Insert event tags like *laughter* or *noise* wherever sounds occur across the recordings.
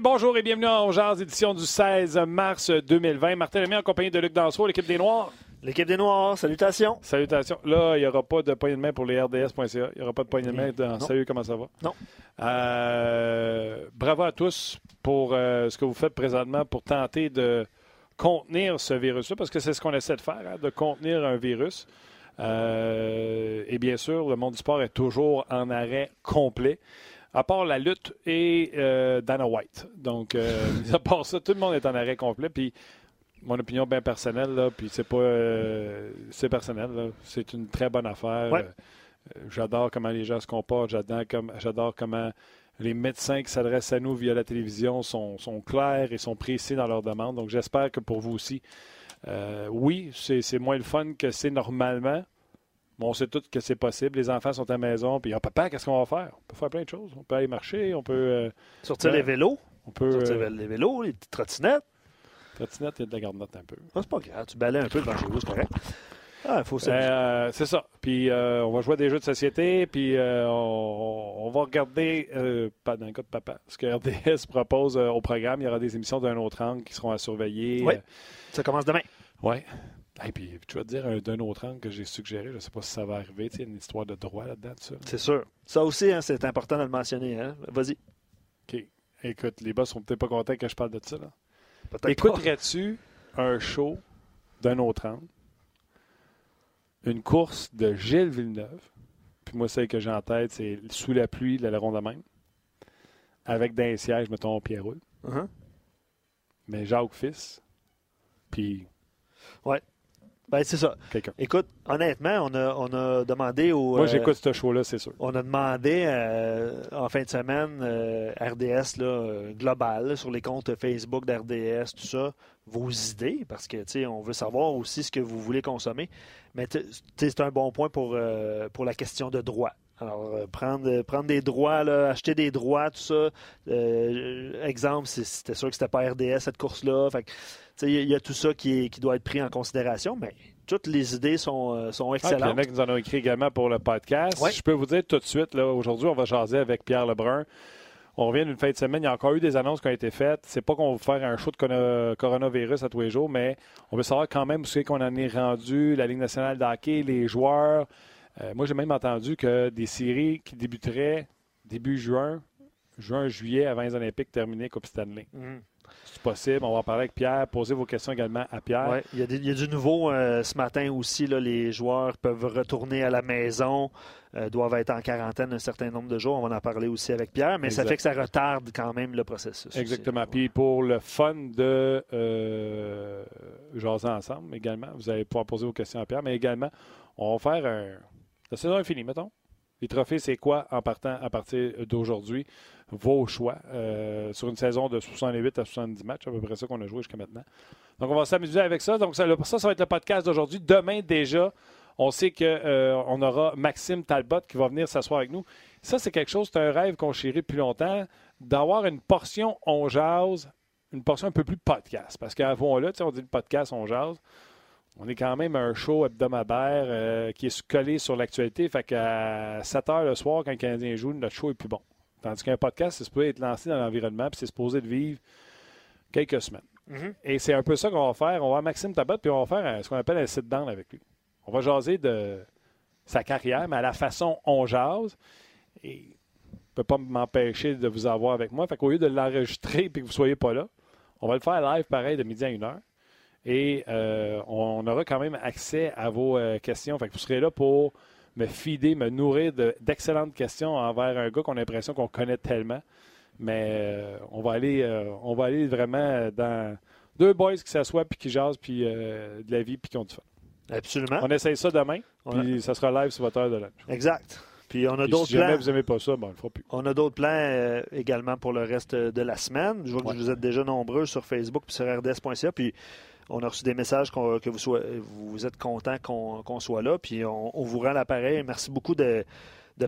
Bonjour et bienvenue en Jazz, édition du 16 mars 2020. Martin Lemay en compagnie de Luc Danseau, l'équipe des Noirs. L'équipe des Noirs, salutations. Salutations. Là, il n'y aura pas de poignée de main pour les RDS.ca. Il n'y aura pas de poignée de main dans Non. Salut, comment ça va? Non. Euh, bravo à tous pour euh, ce que vous faites présentement pour tenter de contenir ce virus-là, parce que c'est ce qu'on essaie de faire, hein, de contenir un virus. Euh, et bien sûr, le monde du sport est toujours en arrêt complet, à part la lutte et euh, Dana White. Donc, euh, *laughs* à part ça, tout le monde est en arrêt complet. Puis, mon opinion bien personnelle, là, puis c'est pas. euh, c'est personnel, là. c'est une très bonne affaire. Ouais. J'adore comment les gens se comportent, j'adore, comme, j'adore comment les médecins qui s'adressent à nous via la télévision sont, sont clairs et sont précis dans leurs demandes. Donc, j'espère que pour vous aussi, euh, oui, c'est, c'est moins le fun que c'est normalement. Mais on sait tous que c'est possible. Les enfants sont à la maison. Puis, ah, papa, qu'est-ce qu'on va faire? On peut faire plein de choses. On peut aller marcher. On peut. euh, Sortir les vélos. on peut Sortir euh, les vélos, les petites trottinettes. trottinette, il y a de la garde-note un peu. Ah, c'est pas grave, tu balais un peu devant chez vous, c'est correct. Ah, il faut ça. Euh, c'est ça. Puis euh, on va jouer à des jeux de société, puis euh, on, on va regarder, pas dans le cas de papa, ce que RDS *laughs* propose au programme. Il y aura des émissions d'un autre angle qui seront à surveiller. Oui. Ça commence demain. Euh, ouais. Et puis, tu vas te dire un d'un autre angle que j'ai suggéré. Je ne sais pas si ça va arriver. Tu sais, il y a une histoire de droit là-dedans. C'est sûr. Ça aussi, hein, c'est important de le mentionner. Hein? Vas-y. OK. Écoute, les boss sont peut-être pas contents que je parle de ça. Écouterais-tu un show d'un autre angle, une course de Gilles Villeneuve, puis moi, celle que j'ai en tête, c'est Sous la pluie, le rond de même, avec dans les sièges, mettons, Pierre Roule, Uh-huh. mais Jacques Fils, puis Ben, c'est ça. Écoute, honnêtement, on a, on a demandé au. Moi, euh, j'écoute ce show-là, c'est sûr. On a demandé euh, en fin de semaine, euh, RDS là, global, là, sur les comptes Facebook d'RDS, tout ça, vos idées, parce que tu on veut savoir aussi ce que vous voulez consommer. Mais c'est un bon point pour, pour la question de droit. Alors, euh, prendre, prendre des droits, là, acheter des droits, tout ça. Euh, exemple, c'était sûr que c'était pas RDS cette course-là. Il y, a- il y a tout ça qui, est- qui doit être pris en considération, mais toutes les idées sont, euh, sont Ah, puis il y excellentes. en a qui nous en ont écrit également pour le podcast. Ouais. Je peux vous dire tout de suite, aujourd'hui, on va jaser avec Pierre Lebrun. On revient d'une fin de semaine. Il y a encore eu des annonces qui ont été faites. C'est pas qu'on veut faire un show de coronavirus à tous les jours, mais on veut savoir quand même où c'est qu'on en est rendu, la Ligue nationale de hockey, les joueurs. Euh, moi, j'ai même entendu que des séries qui débuteraient début juin, juin, juillet, avant les Olympiques terminées, Coupe Stanley. Mhm. C'est possible. On va en parler avec Pierre. Poser vos questions également à Pierre. Ouais, il, y a des- il y a du nouveau euh, ce matin aussi. Là, les joueurs peuvent retourner à la maison, euh, doivent être en quarantaine un certain nombre de jours. On va en parler aussi avec Pierre, mais ça fait que ça retarde quand même le processus. aussi. Exactement. Puis pour le fun de euh, jaser ensemble également, vous allez pouvoir poser vos questions à Pierre, mais également, on va faire un. La saison est finie, mettons. Les trophées, c'est quoi en partant à partir d'aujourd'hui? Vos choix euh, sur une saison de 68 à 70 matchs, à peu près ça qu'on a joué jusqu'à maintenant? Donc, on va s'amuser avec ça. Donc, ça, ça, va être le podcast d'aujourd'hui. Demain, déjà, on sait qu'on aura Maxime Talbot qui va venir s'asseoir avec nous. Ça, c'est quelque chose, c'est un rêve qu'on chérit depuis longtemps, d'avoir une portion on jase, une portion un peu plus podcast. Parce qu'avant-là, tu sais, on dit le podcast on jase. On est quand même un show hebdomadaire euh, qui est collé sur l'actualité. Fait qu'à 7 heures le soir, quand le Canadien joue, notre show est plus bon. Tandis qu'un podcast, c'est supposé être lancé dans l'environnement, puis c'est supposé de vivre quelques semaines. Mhm. Et c'est un peu ça qu'on va faire. On va voir Maxime Tabot, puis on va faire un- ce qu'on appelle un sit-down avec lui. On va jaser de sa carrière, mais à la façon on jase. Et peux pas m'empêcher de vous avoir avec moi. Fait qu'au lieu de l'enregistrer et que vous ne soyez pas là, on va le faire live pareil de midi à une heure. Et euh, on aura quand même accès à vos euh, questions. Fait que vous serez là pour me fider, me nourrir d'excellentes questions envers un gars qu'on a l'impression qu'on connaît tellement. Mais euh, on, va aller, on va aller vraiment dans deux boys qui s'assoient puis qui jasent puis de la vie puis qui ont du fun. Absolument. On essaye ça demain, puis ça sera live sur votre heure de lunch. Exact. Puis on a d'autres si plans. vous n'aimez pas ça, ben, on le fera plus. On a d'autres plans euh, également pour le reste de la semaine. Je vois que vous êtes déjà nombreux sur Facebook et sur rds.ca. Puis on a reçu des messages que vous, soyez, vous êtes content qu'on soit là. Puis on, vous rend l'appareil. Merci beaucoup de,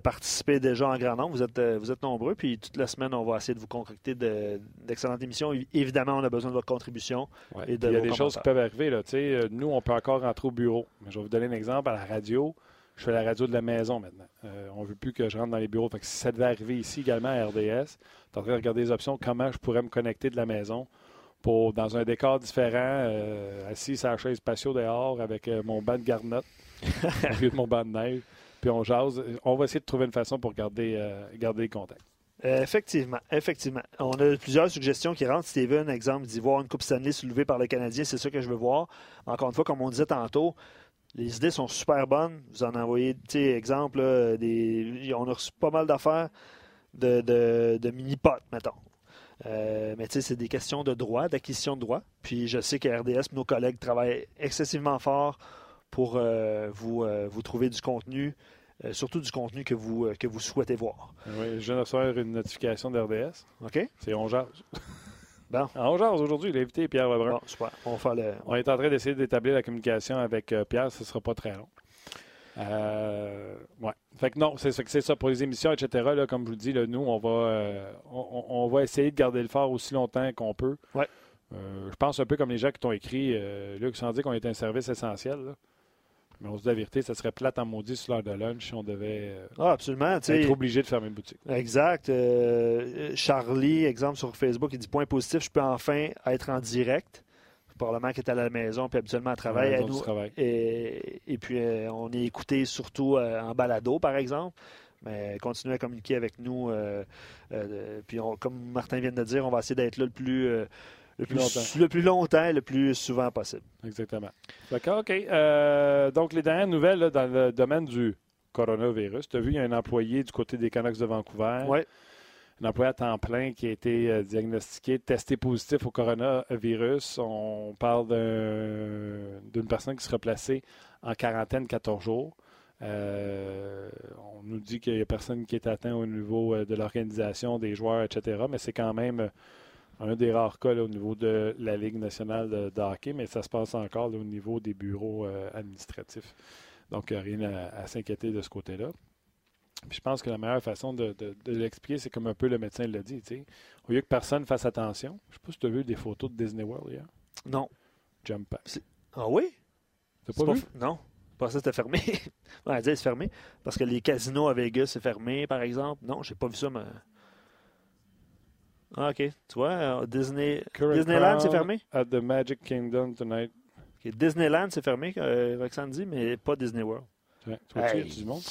participer déjà en grand nombre. Vous êtes, euh, vous êtes nombreux. Puis toute la semaine, on va essayer de vous concocter d'excellentes émissions. Évidemment, on a besoin de votre contribution. Et Il y a des choses qui peuvent arriver. Là. Euh, nous, on peut encore rentrer au bureau. Mais je vais vous donner un exemple à la radio je fais la radio de la maison maintenant. Euh, on ne veut plus que je rentre dans les bureaux. Fait si ça devait arriver ici également à RDS, tu en train de regarder les options, comment je pourrais me connecter de la maison pour, dans un décor différent, euh, assis sur la chaise patio dehors avec euh, mon banc de garnotte *laughs* au lieu de mon banc de neige. Puis on jase. On va essayer de trouver une façon pour garder, garder les contacts. effectivement, effectivement. On a plusieurs suggestions qui rentrent. Steven, exemple, dit voir une Coupe Stanley soulevée par le Canadien, c'est ça que je veux voir. Encore une fois, comme on disait tantôt, les idées sont super bonnes. Vous en envoyez, tu sais, exemple, des, on a reçu pas mal d'affaires de, de, mini-potes, mettons. Euh, mais tu sais, c'est des questions de droit, d'acquisition de droit. Puis je sais que RDS, nos collègues travaillent excessivement fort pour euh, vous, euh, vous trouver du contenu, surtout du contenu que vous, que vous souhaitez voir. Oui, je viens de recevoir une notification d'RDS. OK. C'est On *laughs* Bon. En jase aujourd'hui, l'invité Pierre Lebrun. Bon, super. On, le... On est en train d'essayer d'établir la communication avec Pierre. Ce ne sera pas très long. Euh, ouais. Fait que non, c'est ça, ça pour les émissions, etc. Là, comme je vous dis, là, nous, on va, euh, on, va essayer de garder le phare aussi longtemps qu'on peut. Ouais. je pense un peu comme les gens qui t'ont écrit, Luc, sans dire qu'on est un service essentiel. Là. Mais on se dit la vérité, ça serait plate en maudit sur l'heure de lunch si on devait euh, ah, absolument, être obligé de fermer une boutique. Exact. Euh, Charlie, exemple sur Facebook, il dit point positif, je peux enfin être en direct. Probablement qu'il est à la maison, puis habituellement à travail. à nous, et, et, puis, euh, on est écouté surtout en balado, par exemple. Mais continuez à communiquer avec nous. puis, comme Martin vient de dire, on va essayer d'être là le plus le plus, longtemps. le plus longtemps le plus souvent possible. Exactement. D'accord, OK. Euh, donc, les dernières nouvelles dans le domaine du coronavirus. Tu as vu, il y a un employé du côté des Canucks de Vancouver. Oui. Un employé à temps plein qui a été euh, diagnostiqué, testé positif au coronavirus. On parle d'une personne qui sera placée en quarantaine 14 jours. Euh, on nous dit qu'il n'y a personne qui est atteint au niveau de l'organisation, des joueurs, etc. Mais c'est quand même un des rares cas au niveau de la Ligue nationale de, hockey, mais ça se passe encore au niveau des bureaux euh, administratifs. Donc, rien à, s'inquiéter de ce côté-là. Je pense que la meilleure façon de, l'expliquer, c'est comme un peu le médecin l'a dit. Au lieu que personne fasse attention, je ne sais pas si tu as vu des photos de Disney World hier. Non. Jump pack. Ah oui? T'as pas, vu? Non. Pas ça, c'était fermé. *laughs* ouais, c'est fermé. Parce que les casinos à Vegas, c'est fermé, par exemple. Non, j'ai pas vu ça, mais. Ah, OK. Tu vois, euh, Disney... Disneyland, c'est fermé? At the Magic Kingdom tonight. Disneyland, c'est fermé, euh, Roxane dit, mais pas Disney World. Ouais, tu vois, aïe, du monde?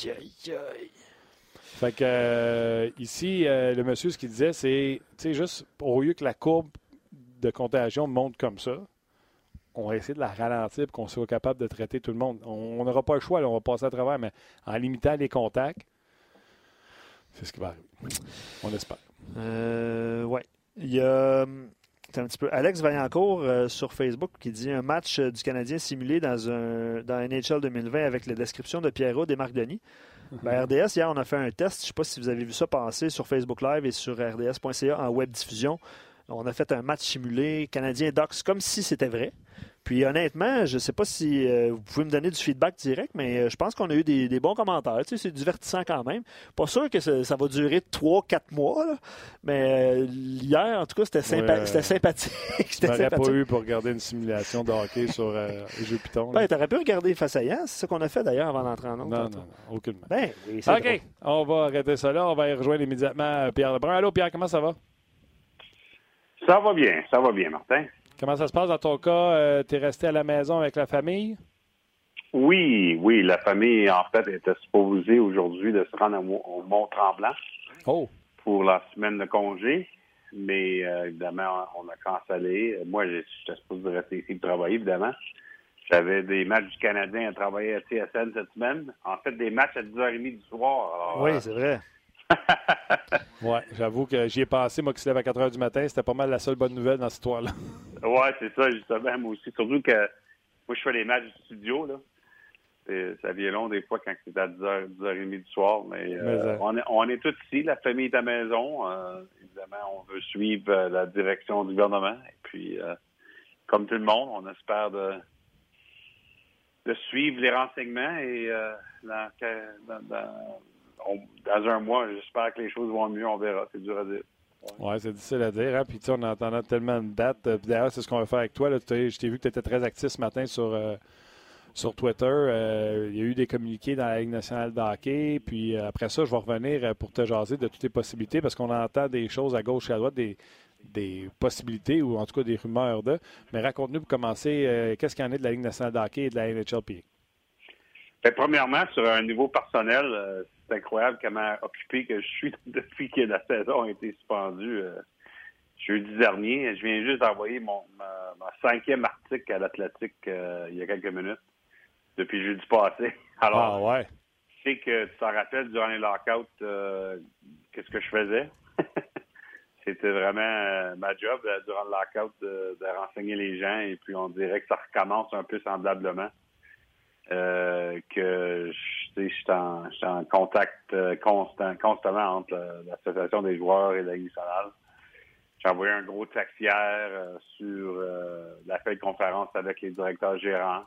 Fait que euh, ici, euh, le monsieur, ce qu'il disait, c'est, juste au lieu que la courbe de contagion monte comme ça, on va essayer de la ralentir pour qu'on soit capable de traiter tout le monde. On n'aura pas le choix, on va passer à travers, mais en limitant les contacts, c'est ce qui va arriver. On espère. Euh, ouais. Il y a un petit peu Alex Vaillancourt euh, sur Facebook qui dit un match du Canadien simulé dans un dans NHL 2020 avec la description de Pierrot et Marc Denis. *laughs* Ben, RDS, hier, on a fait un test. Je ne sais pas si vous avez vu ça passer sur Facebook Live et sur rds.ca en web diffusion. On a fait un match simulé Canadien-Docs comme si c'était vrai. Puis honnêtement, je ne sais pas si euh, vous pouvez me donner du feedback direct, mais euh, je pense qu'on a eu des, bons commentaires. Tu sais, c'est divertissant quand même. Pas sûr que ça, va durer 3-4 mois, mais euh, hier, en tout cas, c'était sympathique. *laughs* Tu n'aurais pas eu pour regarder une simulation de hockey sur jeux Python. Ben, tu aurais pu regarder face à Yann. C'est ce qu'on a fait d'ailleurs avant d'entrer en onde. Non, non, non, aucunement. Ben, OK, on va arrêter ça là. On va y rejoindre immédiatement Pierre Lebrun. Allô, Pierre, comment ça va? Ça va bien, ça va bien, Martin. Comment ça se passe dans ton cas? Euh, tu es resté à la maison avec la famille? Oui, oui. La famille, en fait, était supposée aujourd'hui de se rendre au Mont-Tremblant. Oh! pour la semaine de congé, mais euh, évidemment, on a cancellé. Moi, j'étais supposé rester ici pour travailler, évidemment. J'avais des matchs du Canadien à travailler à TSN cette semaine. En fait, des matchs à 10h30 du soir. Alors, Oui, c'est vrai. *laughs* Ouais, j'avoue que j'y ai pensé, moi qui se lève à 4 h du matin, c'était pas mal la seule bonne nouvelle dans cette histoire-là. *laughs* Ouais, c'est ça, justement, moi aussi. Surtout que moi, je fais les matchs du studio, là. Ça vient long des fois quand c'est à 10h, 10h30 du soir, mais, euh, Mais, euh, on, est, on est tous ici, la famille est à la maison. Euh, évidemment, on veut suivre euh, la direction du gouvernement. Et puis, euh, comme tout le monde, on espère de, de suivre les renseignements et dans, dans- dans- on- dans un mois, j'espère que les choses vont mieux, on verra. C'est dur à dire. Oui, c'est difficile à dire. Hein? Puis, tu sais, on entendant tellement de dates. Euh, D'ailleurs, c'est ce qu'on va faire avec toi. Là. Je t'ai vu que tu étais très actif ce matin sur, euh, sur Twitter. Euh, il y a eu des communiqués dans la Ligue nationale de hockey. Puis après ça, je vais revenir pour te jaser de toutes les possibilités parce qu'on entend des choses à gauche et à droite, des, des possibilités ou en tout cas des rumeurs de. Mais raconte-nous pour commencer, euh, qu'est-ce qu'il y en est de la Ligue nationale de hockey et de la NHLPA? Ben, premièrement, sur un niveau personnel, c'est incroyable comment occupé que je suis *laughs* depuis que la saison a été suspendue euh, jeudi dernier. Je viens juste d'envoyer mon ma, ma cinquième article à l'Atlantique euh, il y a quelques minutes, depuis jeudi passé. *laughs* Alors, Ah ouais. je sais que tu t'en rappelles, durant les lockouts, euh, qu'est-ce que je faisais? *laughs* C'était vraiment euh, ma job durant le lockout de, de renseigner les gens et puis on dirait que ça recommence un peu semblablement. Euh, que je suis en, en contact euh, constant, constamment entre l'Association des joueurs et la Ligue nationale. J'ai envoyé un gros texte hier euh, sur euh, la feuille de conférence avec les directeurs gérants.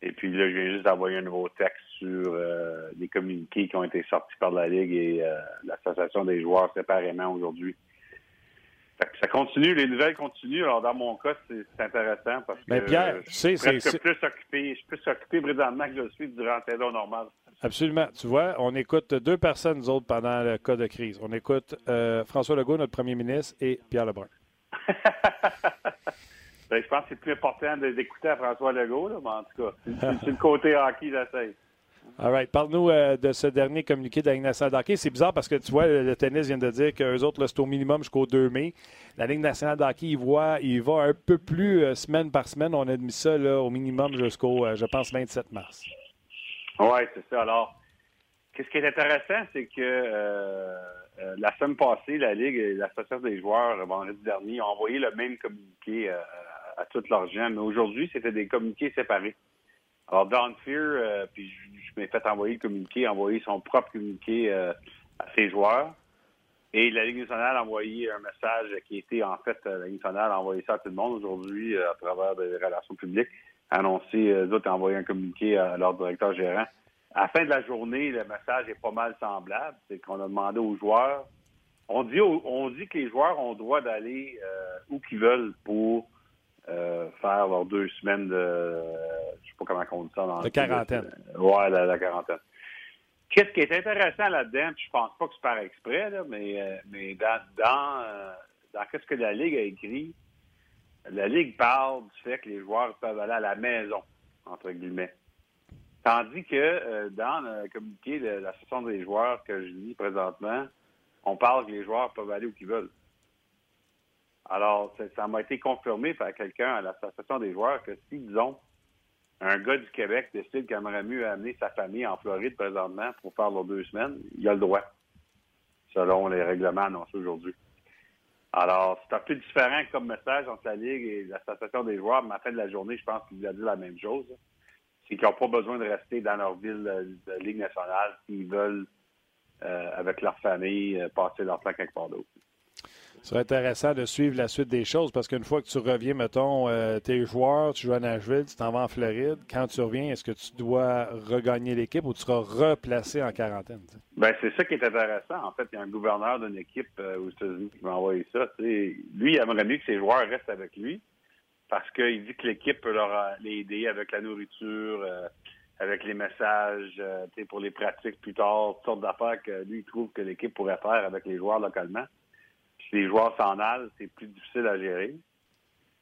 Et puis là, je viens juste d'envoyer un nouveau texte sur euh, les communiqués qui ont été sortis par la Ligue et l'Association des joueurs séparément aujourd'hui. Que Ça continue, les nouvelles continuent. Alors, dans mon cas, c'est intéressant parce que Mais Pierre, je suis presque plus occupé, je suis plus occupé que je le suis durant la saison normale. Absolument. Tu vois, on écoute deux personnes, nous autres, pendant le cas de crise. On écoute euh, François Legault, notre premier ministre, et Pierre Lebrun. *laughs* Ben, je pense que c'est plus important de- d'écouter à François Legault, là, mais en tout cas, c'est- le côté hockey, j'essaie. All right. Parle-nous euh, de ce dernier communiqué de la Ligue nationale de hockey. C'est bizarre parce que tu vois, le, tennis vient de dire qu'eux autres, c'est au minimum jusqu'au 2 mai. La Ligue nationale de hockey, il, il va un peu plus euh, semaine par semaine. On a mis ça au minimum jusqu'au, euh, je pense, 27 mars. Oui, c'est ça. Alors, qu'est-ce qui est intéressant, c'est que la semaine passée, la Ligue et l'Association des joueurs, vendredi dernier, ont envoyé le même communiqué à leurs gens, mais aujourd'hui, c'était des communiqués séparés. Alors, Don Fear, euh, puis je, m'ai fait envoyer le communiqué, envoyer son propre communiqué euh, à ses joueurs. Et la Ligue nationale a envoyé un message qui était, en fait, euh, la Ligue nationale a envoyé ça à tout le monde aujourd'hui à travers des relations publiques, annoncé, euh, eux autres, ont envoyé un communiqué à leur directeur gérant. À la fin de la journée, le message est pas mal semblable. C'est qu'on a demandé aux joueurs, on dit, on dit que les joueurs ont le droit d'aller où qu'ils veulent pour faire leurs deux semaines de, euh, je sais pas comment on dit ça. Dans De quarantaine. Ouais, la, la quarantaine. Qu'est-ce qui est intéressant là-dedans, puis je pense pas que c'est par exprès, là, mais, euh, mais dans, dans, euh, dans qu'est-ce que la Ligue a écrit, la Ligue parle du fait que les joueurs peuvent aller à la maison, entre guillemets. Tandis que euh, dans le communiqué de l'Association des joueurs que je lis présentement, on parle que les joueurs peuvent aller où qu'ils veulent. Alors, ça- m'a été confirmé par quelqu'un à l'Association des joueurs que si, disons, un gars du Québec décide qu'il aimerait mieux amener sa famille en Floride présentement pour faire leurs deux semaines, il a le droit, selon les règlements annoncés aujourd'hui. Alors, c'est un peu différent comme message entre la Ligue et l'Association des joueurs, mais à la fin de la journée, je pense qu'il a dit la même chose. C'est qu'ils n'ont pas besoin de rester dans leur ville de, de Ligue nationale s'ils veulent, euh, avec leur famille, euh, passer leur temps quelque part d'autre. Ce serait intéressant de suivre la suite des choses parce qu'une fois que tu reviens, mettons, euh, t'es joueur, tu joues à Nashville, tu t'en vas en Floride. Quand tu reviens, est-ce que tu dois regagner l'équipe ou tu seras replacé en quarantaine? Ben, c'est ça qui est intéressant. En fait, il y a un gouverneur d'une équipe euh, aux États-Unis qui m'a envoyé ça. Lui, il aimerait mieux que ses joueurs restent avec lui parce qu'il dit que l'équipe peut leur aider avec la nourriture, euh, avec les messages, pour les pratiques plus tard, toutes sortes d'affaires que lui, il trouve que l'équipe pourrait faire avec les joueurs localement. Si les joueurs s'en allent, c'est plus difficile à gérer.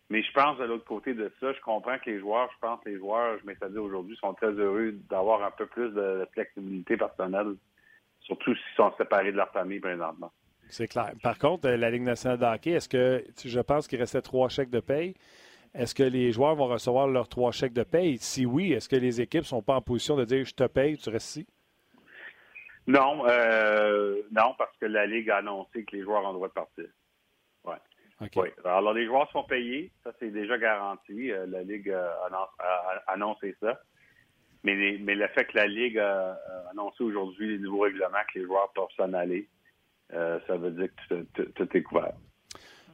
Mais je pense de l'autre côté de ça, je comprends que les joueurs, je pense que les joueurs, je m'étais aujourd'hui, sont très heureux d'avoir un peu plus de flexibilité personnelle, surtout s'ils sont séparés de leur famille présentement. C'est clair. Par contre, euh, la Ligue nationale de hockey, est-ce que, je pense qu'il restait trois chèques de paye, est-ce que les joueurs vont recevoir leurs trois chèques de paye? Si oui, est-ce que les équipes ne sont pas en position de dire je te paye, tu restes ici? Non, euh, non, parce que la Ligue a annoncé que les joueurs ont le droit de partir. Ouais. Oui. Alors, les joueurs sont payés, ça c'est déjà garanti. Euh, la Ligue a, annoncé ça. Mais, mais, le fait que la Ligue a, annoncé aujourd'hui les nouveaux règlements que les joueurs peuvent s'en aller, euh, ça veut dire que tout est couvert.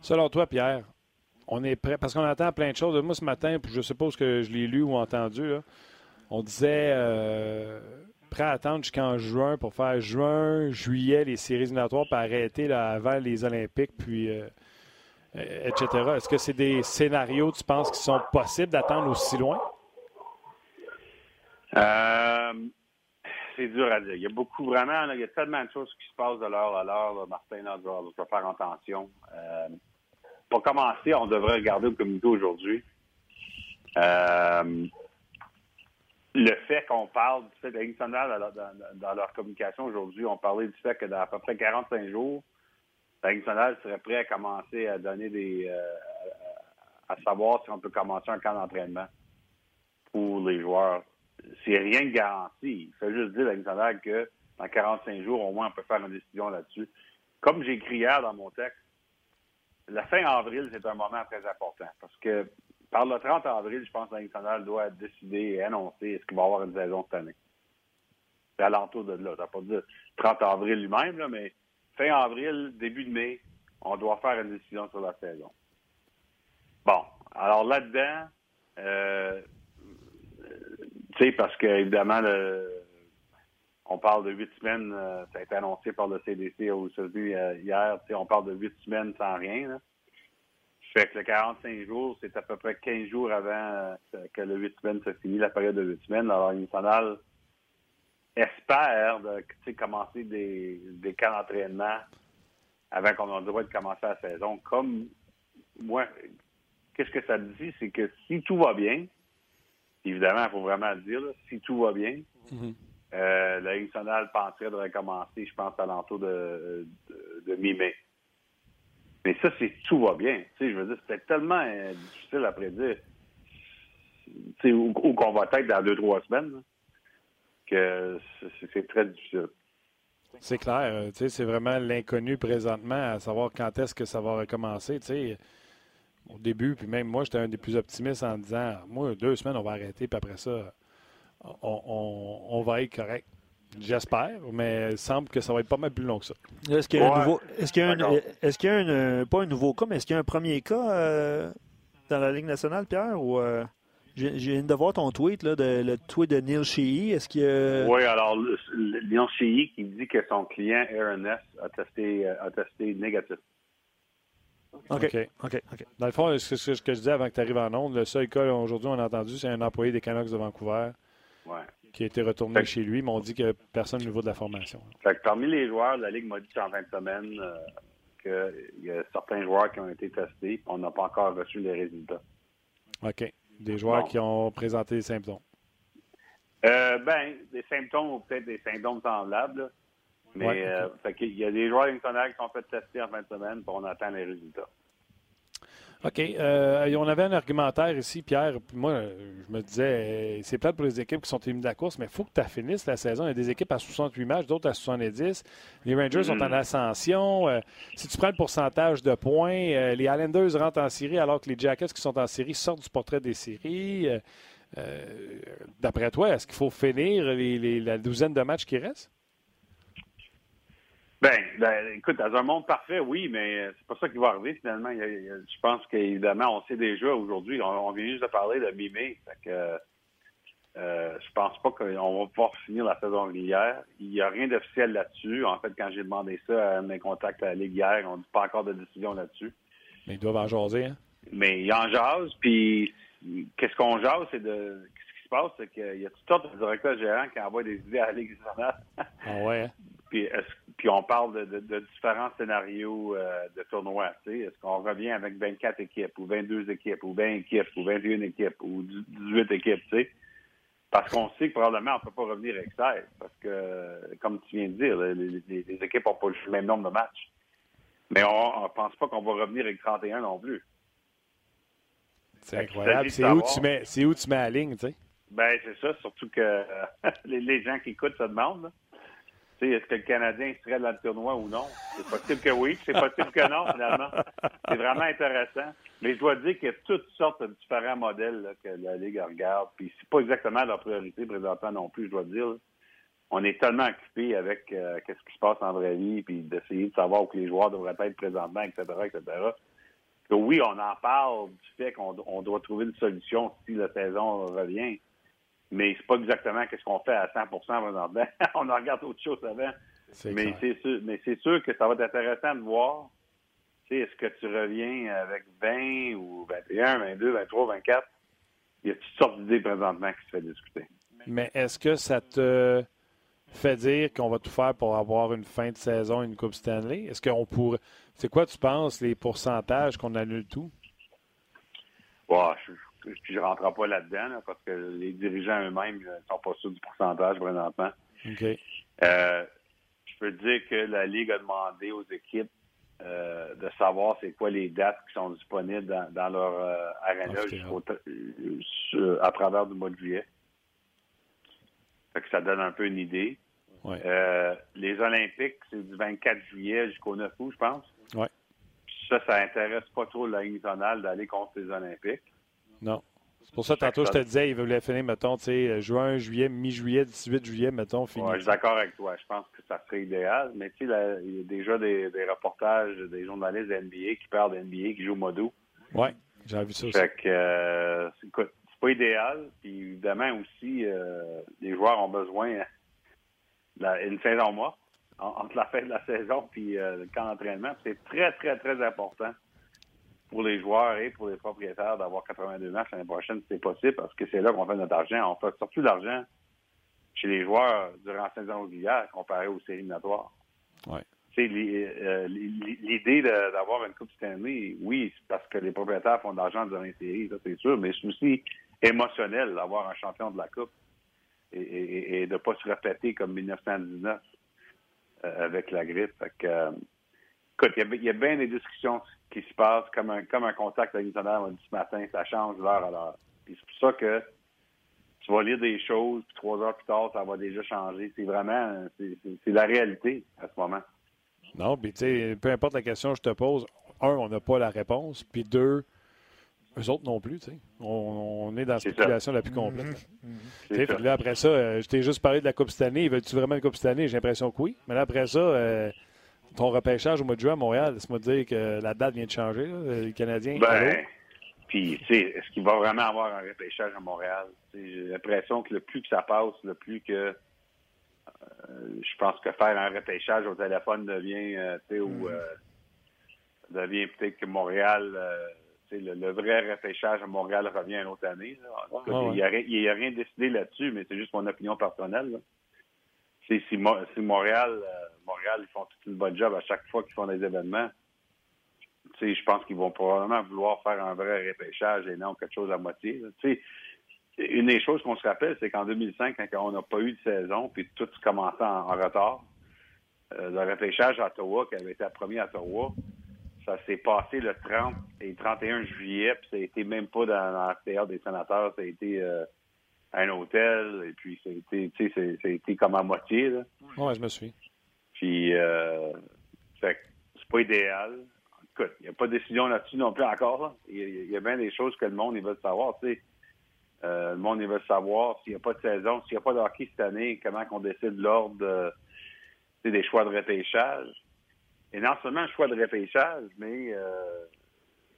Selon toi, Pierre, on est prêt, parce qu'on attend plein de choses. Moi, ce matin, je suppose que je l'ai lu ou entendu, on disait euh, prêt à attendre jusqu'en juin pour faire juin, juillet, les séries éliminatoires, pour arrêter là, avant les Olympiques, puis euh, etc. Est-ce que c'est des scénarios, tu penses, qui sont possibles d'attendre aussi loin? Euh, c'est dur à dire. Il y a beaucoup, vraiment, il y a tellement de choses qui se passent de l'heure à l'heure. Martin, là, doit, faire attention. Euh, pour commencer, on devrait regarder le communiqué aujourd'hui. Euh, le fait qu'on parle du fait de dans, dans, leur communication aujourd'hui, on parlait du fait que dans à peu près 45 jours, la serait prêt à commencer à donner des. Euh, à savoir si on peut commencer un camp d'entraînement pour les joueurs c'est rien de garanti. Il fait juste dire à que dans 45 jours, au moins, on peut faire une décision là-dessus. Comme j'ai écrit hier dans mon texte, la fin avril, c'est un moment très important parce que par le 30 avril, je pense que l'international doit décider et annoncer est-ce qu'il va y avoir une saison cette année. C'est alentour de là. Ça pas dire 30 avril lui-même, mais fin avril, début de mai, on doit faire une décision sur la saison. Bon, alors là-dedans, euh, tu sais, parce que évidemment, on parle de huit semaines, euh, ça a été annoncé par le CDC au SOSU euh, hier, tu sais, on parle de huit semaines sans rien. Fait que le 45 jours, c'est à peu près 15 jours avant euh, que le 8 semaines se finisse, la période de 8 semaines. Alors, nationale espère de, commencer des, des camps d'entraînement avant qu'on ait le droit de commencer la saison. Comme moi, qu'est-ce que ça dit? C'est que si tout va bien, Évidemment, il faut vraiment le dire, si tout va bien, euh, la Ligue nationale penserait de recommencer, je pense, à l'entour de, de, mi-mai. Mais ça, c'est tout va bien. Je veux dire, c'est tellement euh, difficile à prédire où, où qu'on va être dans deux, trois semaines, que c'est très difficile. C'est clair. Euh, tu sais, c'est vraiment l'inconnu présentement à savoir quand est-ce que ça va recommencer. Au début, puis même moi, j'étais un des plus optimistes en disant moi, deux semaines, on va arrêter, puis après ça, on, va être correct. J'espère, mais il semble que ça va être pas mal plus long que ça. Est-ce qu'il y a un nouveau. Est-ce qu'il y a, un, est-ce qu'il y a un, pas un nouveau cas, mais est-ce qu'il y a un premier cas euh, dans la Ligue nationale, Pierre, ou euh, j'ai viens de voir ton tweet, là, de, le tweet de Neil Sheehy. Est-ce qu'il a... Oui, alors, Neil Sheehy qui dit que son client Aaron a testé, a testé négatif. OK. OK. Dans le fond, ce que je disais avant que tu arrives en onde, le seul cas aujourd'hui, on a entendu, c'est un employé des Canucks de Vancouver qui a été retourné chez lui, mais on dit que personne au niveau de la formation. Fait que parmi les joueurs, la Ligue m'a dit en fin de semaine euh, qu'il y a certains joueurs qui ont été testés, on n'a pas encore reçu les résultats. OK. Des joueurs qui ont présenté des symptômes. Euh, ben, des symptômes ou peut-être des symptômes semblables. Mais euh, il y a des joueurs internationaux qui sont fait tester en fin de semaine, puis on attend les résultats. OK. Euh, on avait un argumentaire ici, Pierre. Moi, je me disais, euh, c'est plate pour les équipes qui sont éliminées de la course, mais il faut que tu finisses la saison. Il y a des équipes à 68 matchs, d'autres à 70. Les Rangers sont en mm. ascension. si tu prends le pourcentage de points, les Islanders rentrent en série alors que les Jackets qui sont en série sortent du portrait des séries. D'après toi, est-ce qu'il faut finir la douzaine de matchs qui restent? Ben, ben, écoute, dans un monde parfait, oui, mais euh, c'est pas ça qui va arriver finalement. je pense qu'évidemment, on sait déjà aujourd'hui, on, vient juste de parler de mi-mai. Euh, euh, je pense pas qu'on va pouvoir finir la saison régulière. Il n'y a rien d'officiel là-dessus. En fait, quand j'ai demandé ça à mes contacts à la Ligue hier, on dit pas encore de décision là-dessus. Mais ils doivent en jaser, hein? Mais ils en jasent, puis qu'est-ce qu'on jase, c'est de. Qu'est-ce qui se passe, c'est qu'il y a toutes sortes de directeurs gérants qui envoient des idées à la Ligue nationale. ah ouais, hein? Puis, puis on parle de, différents scénarios euh, de tournois. Est-ce qu'on revient avec 24 équipes, ou 22 équipes, ou 20 équipes, ou 21 équipes, ou 18 équipes, sais? Parce qu'on sait que probablement on ne peut pas revenir avec 16. Parce que, comme tu viens de dire, les, équipes n'ont pas le même nombre de matchs. Mais on ne pense pas qu'on va revenir avec 31 non plus. C'est incroyable. C'est où, tu mets, c'est où tu mets la ligne, tu sais? Ben, c'est ça. Surtout que *laughs* les, gens qui écoutent se demandent. Est-ce que le Canadien serait dans le tournoi ou non? C'est possible que oui, c'est possible que non, finalement. C'est vraiment intéressant. Mais je dois dire qu'il y a toutes sortes de différents modèles que la Ligue regarde. Puis c'est pas exactement leur priorité présentement non plus, je dois dire. On est tellement occupé avec euh, ce qui se passe en vraie vie, puis d'essayer de savoir où les joueurs devraient être présentement, etc., etc., que oui, on en parle du fait qu'on doit trouver une solution si la saison revient mais c'est pas exactement ce qu'on fait à 100% présentement. *laughs* on en regarde autre chose avant. Mais c'est sûr, mais c'est sûr que ça va être intéressant de voir. Est-ce que tu reviens avec 20 ou 21, 22, 23, 24? Il y a toutes sortes d'idées présentement qui se fait discuter. Mais est-ce que ça te fait dire qu'on va tout faire pour avoir une fin de saison, une Coupe Stanley? Est-ce qu'on pourrait. C'est quoi, tu penses, les pourcentages qu'on annule tout? je, je ne rentrerai pas là-dedans parce que les dirigeants eux-mêmes ne sont pas sûrs du pourcentage présentement. Euh, je peux te dire que la Ligue a demandé aux équipes euh, de savoir c'est quoi les dates qui sont disponibles dans, leur euh, arena à travers le mois de juillet. ça donne un peu une idée. les Olympiques, c'est du 24 juillet jusqu'au 9 août, je pense. Ouais. Ça, ça intéresse pas trop la Ligue d'aller contre les Olympiques. Non. C'est pour ça, tantôt, je te disais, il voulait finir, mettons, tu sais, juin, juillet, mi-juillet, 18 juillet, mettons, fini. Ouais, je suis d'accord avec toi. Je pense que ça serait idéal. Mais tu sais, il y a déjà des, reportages des journalistes de NBA qui parlent d'NBA, qui jouent d'août. Oui, j'ai vu ça aussi. Fait que, euh, écoute, c'est pas idéal. Puis évidemment aussi, euh, les joueurs ont besoin d'une saison mois entre la fin de la saison puis euh, le camp d'entraînement. C'est très, très, très important pour les joueurs et pour les propriétaires d'avoir 82 matchs l'année prochaine, c'est possible parce que c'est là qu'on fait notre argent. On fait surtout l'argent chez les joueurs durant la saison régulière comparé aux séries minatoires. Ouais. Euh, l'idée d'avoir une Coupe Stanley, oui, c'est parce que les propriétaires font de l'argent durant les séries, ça c'est sûr, mais c'est aussi émotionnel d'avoir un champion de la Coupe et, de ne pas se répéter comme 1919 euh, avec la grippe. Euh, écoute, il y, a bien des discussions qui se passe comme un, comme un contact avec dit ce matin, ça change l'heure à l'heure. c'est pour ça que tu vas lire des choses, puis trois heures plus tard, ça va déjà changer. C'est vraiment, c'est la réalité à ce moment. Non, puis tu sais, peu importe la question que je te pose, un, on n'a pas la réponse, puis deux, eux autres non plus, tu sais. On, est dans la spéculation la plus complète. Mm-hmm. là, après ça, euh, je t'ai juste parlé de la Coupe cette année. Veux-tu vraiment une Coupe cette année? J'ai l'impression que oui. Mais là, après ça, euh, ton repêchage au mois de juin à Montréal, laisse-moi dire que la date vient de changer, les Canadiens. Ben, puis, tu sais, est-ce qu'il va vraiment avoir un repêchage à Montréal? J'ai l'impression que le plus que ça passe, le plus que euh, je pense que faire un repêchage au téléphone devient, euh, tu sais, ou mm. euh, devient peut-être que Montréal, tu sais, le, vrai repêchage à Montréal revient une autre année. Il n'y a, a, rien décidé là-dessus, mais c'est juste mon opinion personnelle. Si, si, Montréal Montréal, ils font toute une bonne job à chaque fois qu'ils font des événements. je pense qu'ils vont probablement vouloir faire un vrai repêchage et non quelque chose à moitié. une des choses qu'on se rappelle, c'est qu'en 2005, quand on n'a pas eu de saison, puis tout commençait en, retard, euh, le repêchage à Ottawa, qui avait été premier à Ottawa, ça s'est passé le 30 et 31 juillet, puis ça a été même pas dans, dans théâtre des sénateurs, ça a été euh, un hôtel, et puis ça a été, ça a été comme à moitié. Oui, je me suis. Puis, euh, c'est pas idéal. Écoute, il n'y a pas de décision là-dessus non plus encore. Il, y a, bien des choses que le monde il veut savoir. Tu sais. Euh, le monde il veut savoir s'il n'y a pas de saison, s'il n'y a pas de cette année, comment on décide l'ordre des choix de repêchage. Et non seulement le choix de repêchage, mais euh,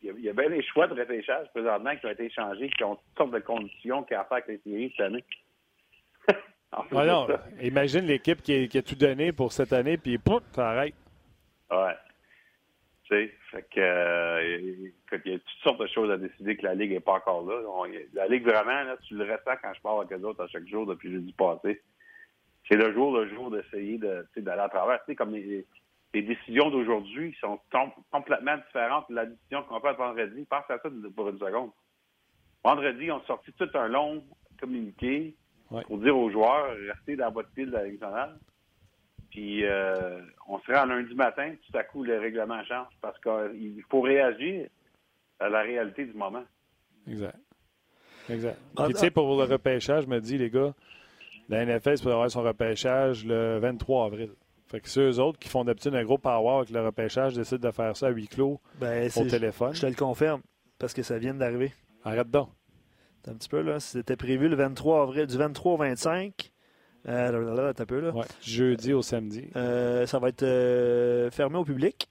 il, y a, bien des choix de repêchage présentement qui ont été changés, qui ont toutes sortes de conditions qui ont avec les séries cette année. Ah imagine l'équipe qui, a tout donné pour cette année, puis pouf, ça arrête. Ouais. Tu sais, fait que, euh, il y a toutes sortes de choses à décider que la Ligue n'est pas encore là. la Ligue, vraiment, là, tu le ressens quand je parle avec les autres à chaque jour depuis jeudi passé. C'est le jour le jour d'essayer de, d'aller à travers. Tu sais, comme les, décisions d'aujourd'hui sont complètement différentes de la décision qu'on fait vendredi. Pense à ça pour une seconde. Vendredi, on a sorti tout un long communiqué pour dire aux joueurs, restez dans votre pile de la Ligue nationale. puis euh, on serait en lundi matin, tout à coup, le règlement change parce qu'il faut réagir à la réalité du moment. Exact. Exact. Puis, tu sais, pour le repêchage, je me dis, les gars, la NFL, c'est avoir son repêchage le 23 avril. Fait que ceux autres qui font d'habitude un gros power avec le repêchage décident de faire ça à huis clos Ben, au téléphone. Je te le confirme, parce que ça vient d'arriver. Arrête donc. Attends Un petit peu, là. C'était prévu le 23 avril, du 23 au 25. Euh, là, là, là, attends un peu, là. Ouais. Jeudi au samedi. Euh, ça va être euh, fermé au public.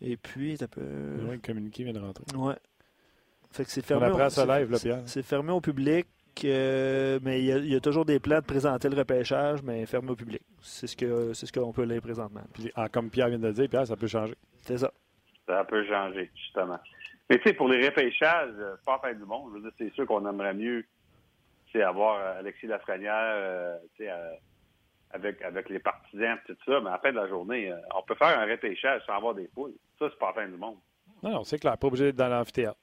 Et puis, un peu. Ouais, le communiqué vient de rentrer. Ouais. Fait que c'est On fermé. apprend au- live, là, Pierre. C'est fermé au public, euh, mais il y, a, il y a toujours des plans de présenter le repêchage, mais fermé au public. C'est ce que c'est ce qu'on peut lire présentement. Puis, ah, comme Pierre vient de le dire, Pierre, ça peut changer. C'est ça. Ça peut changer, justement. Mais tu sais, pour les repêchages, euh, c'est pas la fin du monde. Je veux dire, c'est sûr qu'on aimerait mieux avoir euh, Alexis Lafrenière euh, tu sais, euh, avec, avec les partisans et tout ça, mais à la fin de la journée, euh, on peut faire un repêchage sans avoir des poules. Ça, c'est pas la fin du monde. Non, non, c'est clair. Pas obligé d'être dans l'amphithéâtre.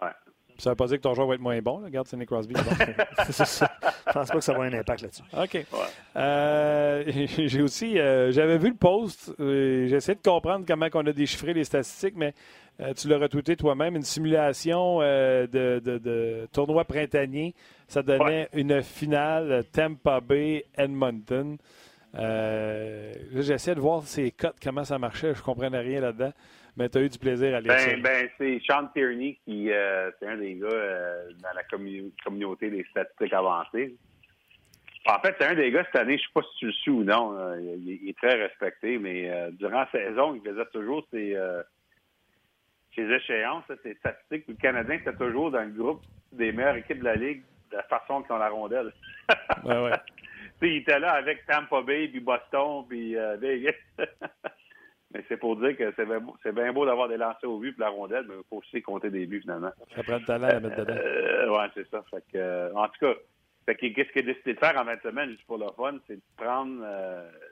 Ouais. Ça veut pas dire que ton joueur va être moins bon. Là. Regarde, c'est Nick Crosby. Bon. C'est *laughs* ça. *laughs* Je pense pas que ça va avoir un impact là-dessus. OK. Euh, *laughs* j'ai aussi, euh, j'avais vu le post. euh, J'ai essayé de comprendre comment on a déchiffré les statistiques, mais euh, tu l'as retweeté toi-même. Une simulation euh, de, de- de tournoi printanier. Ça donnait une finale Tampa Bay Edmonton. Euh, j'essaie de voir ces cotes, comment ça marchait. Je comprenais rien là-dedans. Mais tu as eu du plaisir à lire ça. Ben, ben c'est Sean Tierney qui, euh, c'est un des gars dans la commu- communauté des statistiques avancées. En fait, c'est un des gars cette année, je sais pas si tu le suis ou non, il, il est très respecté, mais durant la saison, il faisait toujours ses, ses échéances, ses statistiques. Le Canadien, c'était toujours dans le groupe des meilleures équipes de la Ligue, de la façon qu'ils ont la rondelle. *laughs* Ouais, ouais. *laughs* Il était là avec Tampa Bay, puis Boston, puis euh, Vegas. *laughs* mais c'est pour dire que c'est bien beau, d'avoir des lancers au but puis la rondelle, mais il faut aussi compter des buts, finalement. Ça prend le talent à mettre dedans. Euh, ouais, c'est ça. Fait que, euh, en tout cas, fait que, qu'est-ce qu'il a décidé de faire en 20 semaines, juste pour le fun, c'est de prendre.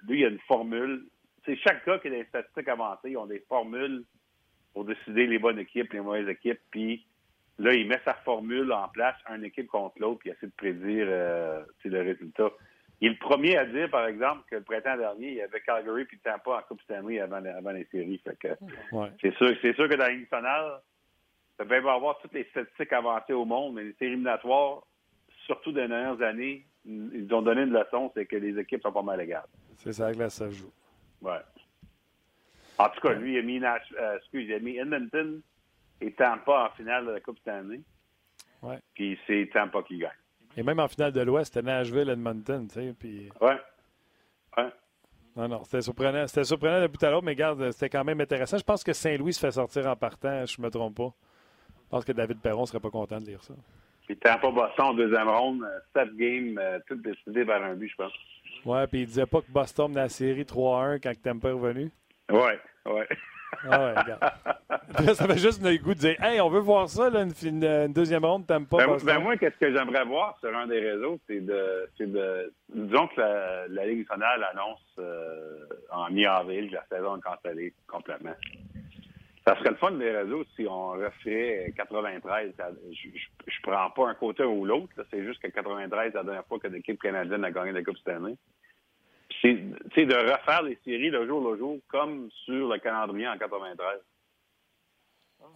lui, il y a une formule. C'est chaque gars qui a des statistiques avancées, ils ont des formules pour décider les bonnes équipes, les mauvaises équipes. Puis là, il met sa formule en place, une équipe contre l'autre, puis il essaie de prédire euh, le résultat. Il est le premier à dire, par exemple, que le printemps dernier, il y avait Calgary puis Tampa en Coupe Stanley avant, avant les séries. Ouais. c'est sûr, c'est sûr que dans la Ligue nationale, ça bien avoir toutes les statistiques avancées au monde, mais les séries éliminatoires, surtout les dernières années, ils ont donné une leçon, c'est que les équipes sont pas mal égales. C'est ça que là, ça joue. Ouais. En tout cas, lui, il a mis, Nash- euh, excuse, il a mis Edmonton et Tampa en finale de la Coupe Stanley. Ouais. Puis c'est Tampa qui gagne. Et même en finale de l'Ouest, c'était Nashville, Edmonton, tu sais, puis... Ouais. Ouais. Non, non, c'était surprenant. C'était surprenant de bout à l'autre, mais regarde, c'était quand même intéressant. Je pense que Saint-Louis se fait sortir en partant, je me trompe pas. Je pense que David Perron serait pas content de lire ça. Puis Tampa Boston en deuxième ronde, euh, sept games, euh, toutes décidées par un but, je pense. Ouais, puis il disait pas que Boston menait la série 3-1 quand Tampa est revenu. Ouais, ouais. Ah ouais, regarde. Là, *laughs* ça fait juste le goût de dire Hey, on veut voir ça, là, une, une- une deuxième ronde, Tampa, Ben, Boston? ben, moi, qu'est-ce que j'aimerais voir sur un des réseaux, c'est de, de, disons que la, la Ligue nationale annonce euh, en mi-avril que la saison est cancellée complètement. Ça serait le fun des réseaux si on referait 93. Ça- Je, je, prends pas un côté ou l'autre, c'est juste que 93, c'est la dernière fois que l'équipe canadienne a gagné la Coupe cette année. C'est de refaire les séries le jour le jour comme sur le calendrier en 93.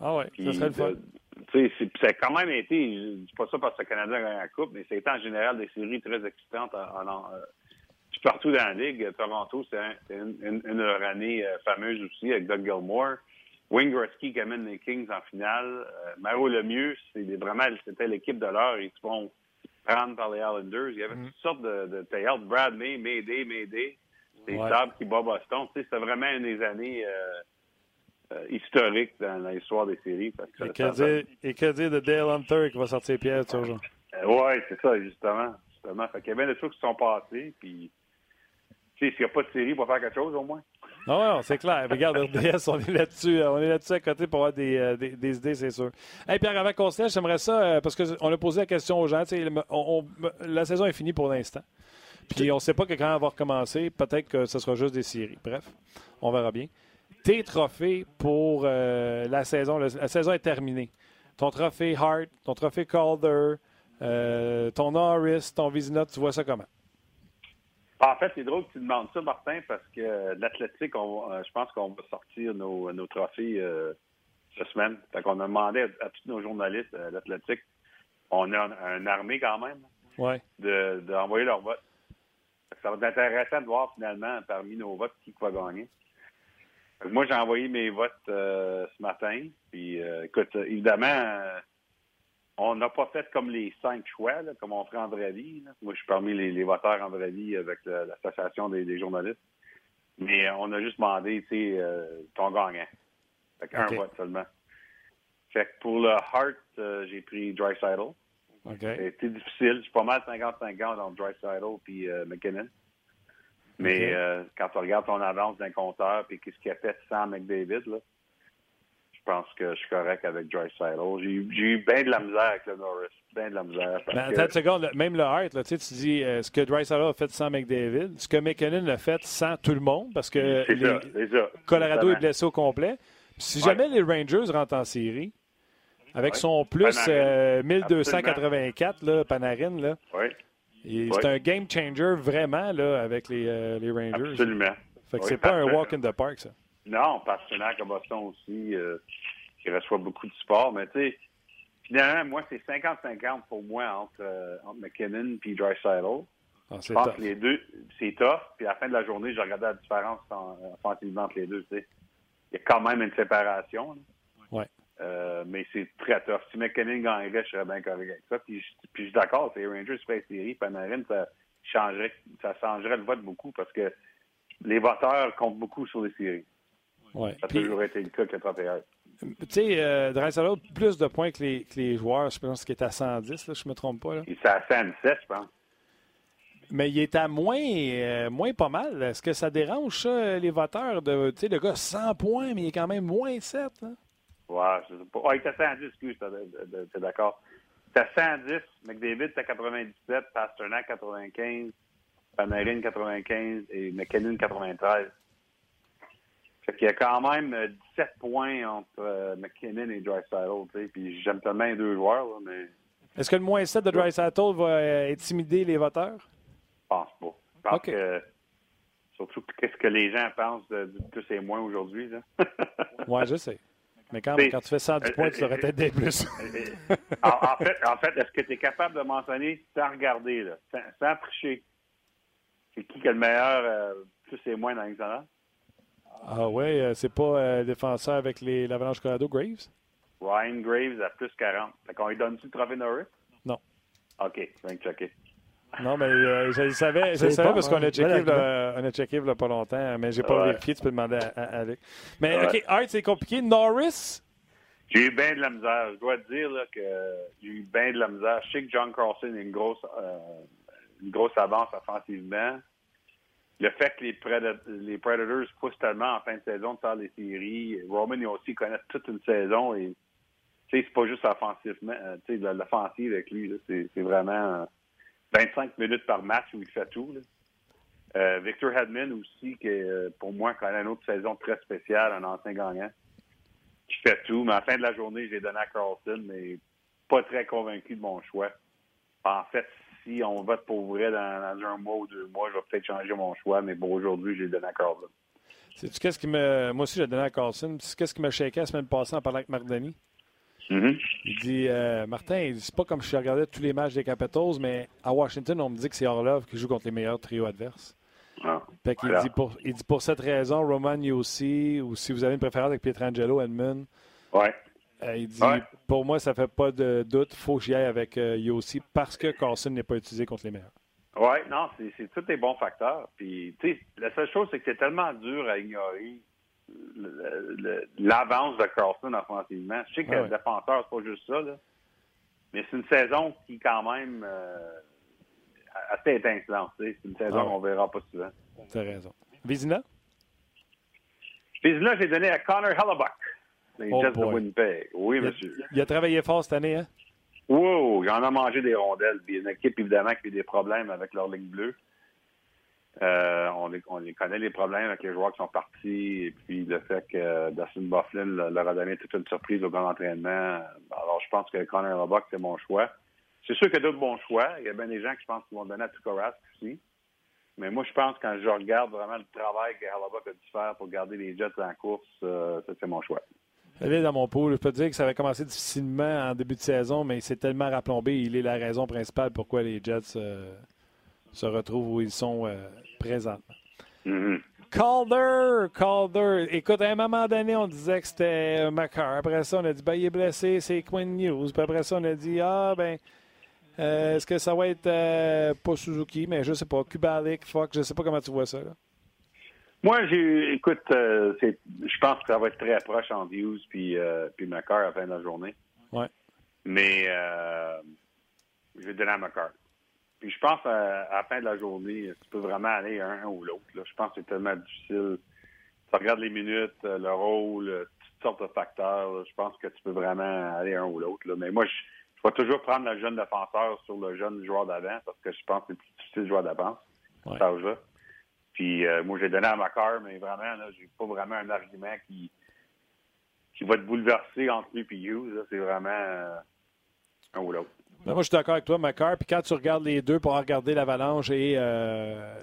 Ah ouais, Puis, ça serait le fun. ça a quand même été, je dis pas ça parce que le Canadien a gagné la Coupe, mais c'était en général des séries très excitantes en, en- puis partout dans la Ligue. Toronto, c'est un- une, une, une de leurs années euh, fameuses aussi avec Doug Gilmore. Wayne Gretzky qui amène les Kings en finale. Euh, Mario Lemieux, c'est des- vraiment, c'était l'équipe de l'heure. Ils se font prendre par les Islanders. Il y avait toutes sortes de, de théâtres. Brad May, Mayday, Mayday. Des Ouais. Qui bat Boston. Tu sais, c'était vraiment une des années... euh, euh, historique dans, dans l'histoire des séries. Fait que Et que, dire, et que dire de Dale Hunter qui va sortir Pierre toujours? Euh, ouais, c'est ça, justement. justement. Fait qu'il y a bien des choses qui sont passées, puis tu sais, s'il n'y a pas de série, pour faire quelque chose au moins. Non, non, c'est clair. Regarde, RDS, on est là-dessus. euh, On est là-dessus à côté pour avoir des, euh, des, des idées, c'est sûr. Hey, Pierre, avant qu'on se laisse, j'aimerais ça, euh, parce qu'on a posé la question aux gens. tu sais, le- on- on- la saison est finie pour l'instant. Puis on ne sait pas que quand elle va recommencer, peut-être que ce sera juste des séries. Bref, on verra bien. Tes trophées pour euh, la saison, la, la saison est terminée. Ton trophée Hart, ton trophée Calder, euh, ton Norris, ton Vizina, tu vois ça comment? En fait, c'est drôle que tu demandes ça, Martin, parce que l'athlétique, je pense qu'on va sortir nos, nos trophées euh, cette semaine. Fait qu'on a demandé à, tous nos journalistes euh, l'athlétique, on a une armée quand même, ouais. d'envoyer leur vote. Ça va être intéressant de voir finalement parmi nos votes qui va gagner. Moi, j'ai envoyé mes votes euh, ce matin. Puis, euh, écoute, évidemment, on n'a pas fait comme les cinq choix, comme on ferait en vraie vie. Moi, je suis parmi les, voteurs en vraie vie avec l'Association des, journalistes. Mais on a juste demandé, tu sais, euh, ton gagnant. Fait un vote seulement. Fait que pour le Heart, euh, j'ai pris Dry Okay. C'était difficile. Je suis pas mal 50-50 entre Dry et euh, McKinnon. Mais quand tu regardes ton avance d'un compteur et qu'est-ce qu'il a fait sans McDavid, là, pense que je suis correct avec Dry J'ai eu bien de la misère avec le Norris. Bien de la misère. Mais attends une seconde. Même le Hart, là, tu dis euh, ce que Dry a fait sans McDavid, ce que McKinnon a fait sans tout le monde, parce que Colorado est blessé au complet. si jamais les Rangers rentrent en série, avec son plus 1284, euh, là, Panarin, là, c'est un game changer vraiment là, avec les, euh, les Rangers. Absolument. Fait que c'est pas un walk in the park, ça. Non, partenaire à Boston aussi, euh, qui reçoit beaucoup de support. Mais tu sais, finalement, moi, c'est 50-50 pour moi entre, euh, entre McKinnon et Dreisaitl. Ah, je pense que les deux, c'est tough. Puis à la fin de la journée, je regardais la différence en, offensivement entre les deux. Tu sais. Il y a quand même une séparation. Ouais. Euh, mais c'est très tough. Si McKinnon gagnerait, je serais bien correct avec ça. Puis, puis je suis d'accord, les Rangers feraient série, Panarin, ça changerait, ça changerait le vote beaucoup parce que les voteurs comptent beaucoup sur les séries. Ouais. Ça a toujours été le cas que 31. Tu sais, euh, plus de points que les, que les joueurs. Je pense qu'il est à 110, là, je ne me trompe pas. Là. Il est à 117, je pense. Mais il est à moins, euh, moins pas mal. Est-ce que ça dérange, ça, les voteurs? De, tu sais, le gars, 100 points, mais il est quand même moins 7. Hein? Ouais, je sais pas. il est à 110, excuse, es d'accord. C'est à 110, McDavid, c'est à 97, Pasternak, 95, Panarin, 95 et McKinnon, 93. Fait qu'il y a quand même 17 euh, points entre euh, McKinnon et Dreisaitl, puis j'aime tellement les deux joueurs, là, mais... Est-ce que le moins 7 de Dreisaitl va euh, intimider les voteurs? Je pense pas. Je pense que... Surtout, qu'est-ce que les gens pensent de, tous ces moins aujourd'hui, *laughs* ouais, je sais. Mais quand, quand tu fais 110 points, tu devrais peut-être des plus. en, fait, en fait est-ce que tu es capable de mentionner sans regarder, là, sans, tricher, c'est qui qui a le meilleur tous ces moins dans l'examen? Ah ouais, euh, c'est pas euh, défenseur avec l'Avalanche Colorado, Graves? Ryan Graves à plus 40. Fait qu'on lui donne-tu le trophée Norris? Non. OK, je viens de checker. Non, mais euh, je le savais, je savais parce qu'on a checké, là, on a checké là, pas longtemps, mais j'ai pas vérifié, tu peux demander à, Alex. Mais OK, Art, c'est compliqué. Norris? J'ai eu bien de la misère. Je dois te dire là, que j'ai eu bien de la misère. Je sais que John Carlson a une grosse, une grosse avance offensivement le fait que les, les Predators poussent tellement en fin de saison de faire les séries, Roman et aussi connaissent toute une saison et c'est pas juste offensivement, euh, l'offensive avec lui, c'est vraiment 25 euh, minutes par match où il fait tout. Euh, Victor Hedman aussi, qui pour moi connaît une autre saison très spéciale, un ancien gagnant, qui fait tout. Mais à la fin de la journée, j'ai donné à Carlson, mais pas très convaincu de mon choix. En fait, si on vote pour vrai dans, un mois ou deux mois, je vais peut-être changer mon choix, mais pour aujourd'hui, j'ai donné à Carlson. Qu'est-ce qui me. Moi aussi, j'ai donné à Carlson. Qu'est-ce qui m'a shaké la semaine passée en parlant avec Marc Denis? Mm-hmm. Il dit euh, Martin, c'est pas comme si je regardais tous les matchs des Capitals, mais à Washington, on me dit que c'est Orlov qui joue contre les meilleurs trios adverses. Ah, fait il, dit pour, il dit pour cette raison, Roman aussi, ou si vous avez une préférence avec Pietrangelo, Edmund. Ouais. Euh, il dit Pour moi, ça fait pas de doute. Il faut que j'y aille avec euh, Yossi parce que Carson n'est pas utilisé contre les meilleurs. Oui, non, c'est tous des bons facteurs. Puis, tu sais, la seule chose, c'est que c'est tellement dur à ignorer l'avance de Carlson offensivement. Je sais que le défenseur, c'est pas juste ça, là. Mais c'est une saison qui, quand même, euh, assez étincelante. C'est une saison ah qu'on verra pas souvent. Tu as raison. Vizina? Vizina, j'ai donné à Connor Hellebuck. Les oh Jets de Winnipeg. Oui, monsieur. Il a travaillé fort cette année, hein? Wow, il en a mangé des rondelles. Puis une équipe, évidemment, qui a eu des problèmes avec leur ligne bleue. Euh, on, les, on, les, connaît les problèmes avec les joueurs qui sont partis et puis le fait que Dustin Bufflin leur a donné toute une surprise au grand entraînement. Alors, je pense que Connor Robuck, c'est mon choix. C'est sûr qu'il y a d'autres bons choix. Il y a bien des gens qui je pense qu'ils vont donner à Tukorask aussi. Mais moi, je pense quand je regarde vraiment le travail que Harbaugh a dû faire pour garder les Jets en course, euh, c'est mon choix. Elle est dans mon pool. Je peux te dire que ça avait commencé difficilement en début de saison, mais c'est tellement rapplombé. Il est la raison principale pourquoi les Jets euh, se retrouvent où ils sont euh, présentement. Mhm. Calder, Calder. Écoute, à un moment donné, on disait que c'était Macar. Après ça, on a dit, ben, il est blessé, c'est Quinn News. Puis après ça, on a dit, ah, ben, euh, est-ce que ça va être euh, pas Suzuki, mais je sais pas, Kubalik, fuck, je sais pas comment tu vois ça. Là. Moi, j'ai, écoute, euh, c'est, je pense que ça va être très proche entre Hughes puis, euh, puis à la fin de la journée. Ouais. Mais euh, je vais donner à McCarr. Puis je pense à, à la fin de la journée, tu peux vraiment aller un, un ou l'autre. là. Je pense que c'est tellement difficile. Tu regardes les minutes, euh, le rôle, euh, toutes sortes de facteurs. là. Je pense que tu peux vraiment aller un ou l'autre. là. Mais moi, je, je vais toujours prendre le jeune défenseur sur le jeune joueur d'avant parce que je pense que c'est plus difficile de jouer d'avance. Ouais. Puis euh, moi, j'ai donné à McCarr, mais vraiment, là, j'ai pas vraiment un argument qui qui va te bouleverser entre lui et Hughes. là. C'est vraiment euh, un ou l'autre. Ben, moi, je suis d'accord avec toi, Macar. Puis quand tu regardes les deux pour regarder l'Avalanche et euh,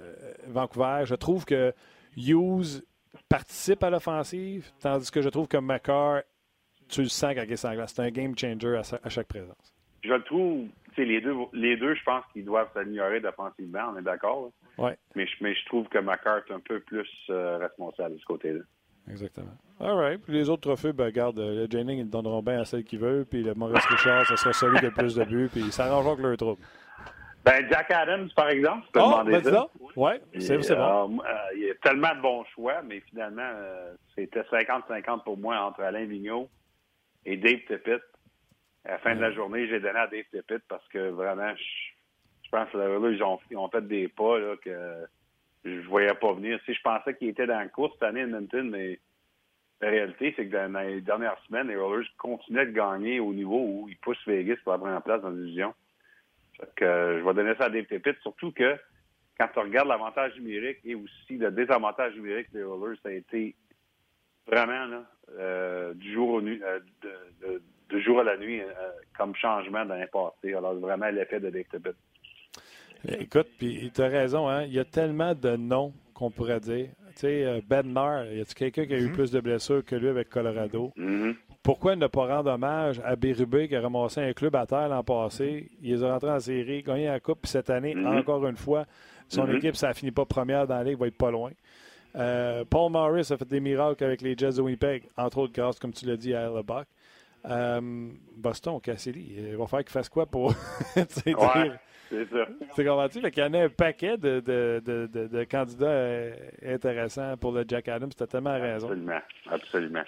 Vancouver, je trouve que Hughes participe à l'offensive, tandis que je trouve que Macar, tu le sens quand il est. C'est un game changer à, sa- à chaque présence. Je le trouve, les deux, les deux, je pense qu'ils doivent s'améliorer défensivement, on est d'accord. Ouais. Mais, je- mais je trouve que McCarr est un peu plus euh, responsable de ce côté-là. Exactement. All right. Puis les autres trophées, ben, regarde, euh, le Jennings, ils le donneront bien à celle qu'ils veulent. Puis le Maurice Richard, ce sera celui qui a le plus de buts. Puis ils s'arrangeront avec leur trouble. Ben, Jack Adams, par exemple, tu peux Oh, demander ben, ça. Ouais, c'est c'est bon. euh, euh, il y a tellement de bons choix, mais finalement, euh, c'était 50-50 pour moi entre Alain Vigneault et Dave Tippett. À la fin de la journée, j'ai donné à Dave Tippett parce que vraiment, je, je pense que là, ils, ont, ils ont fait des pas là, que je voyais pas venir. Si je pensais qu'il était dans la course cette année à Edmonton, mais la réalité, c'est que dans les dernières semaines, les Rollers continuaient de gagner au niveau où ils poussent Vegas pour la première place dans la division. Fait que, euh, je vais donner ça à Dave Tippett, surtout que quand tu regardes l'avantage numérique et aussi le désavantage numérique des Rollers, ça a été vraiment là, euh, du jour au nu, euh, de, de- de jour à la nuit euh, comme changement dans les passés. Alors vraiment l'effet de Dave. Écoute, puis tu as raison, hein? il y a tellement de noms qu'on pourrait dire. Tu sais, euh, Ben Maher, y a-tu quelqu'un qui a eu plus de blessures que lui avec Colorado? Mhm. Pourquoi ne pas rendre hommage à Bérubé qui a ramassé un club à terre l'an passé? Il les a rentrés en série, gagné la Coupe, puis cette année, Mhm. encore une fois, son Mhm. équipe, ça ne finit pas première dans la Ligue, va être pas loin. Euh, Paul Morris a fait des miracles avec les Jets de Winnipeg, entre autres grâce, comme tu l'as dit, à Hellebuck. Euh, Boston, Cassidy, il va falloir qu'il fasse quoi pour *laughs* sais, Ouais, dire- c'est ça. tu comprends-tu? Fait qu'il y en a un paquet de, de, de, de- de candidats euh, intéressants pour le Jack Adams. Tu as tellement raison. Absolument. Absolument.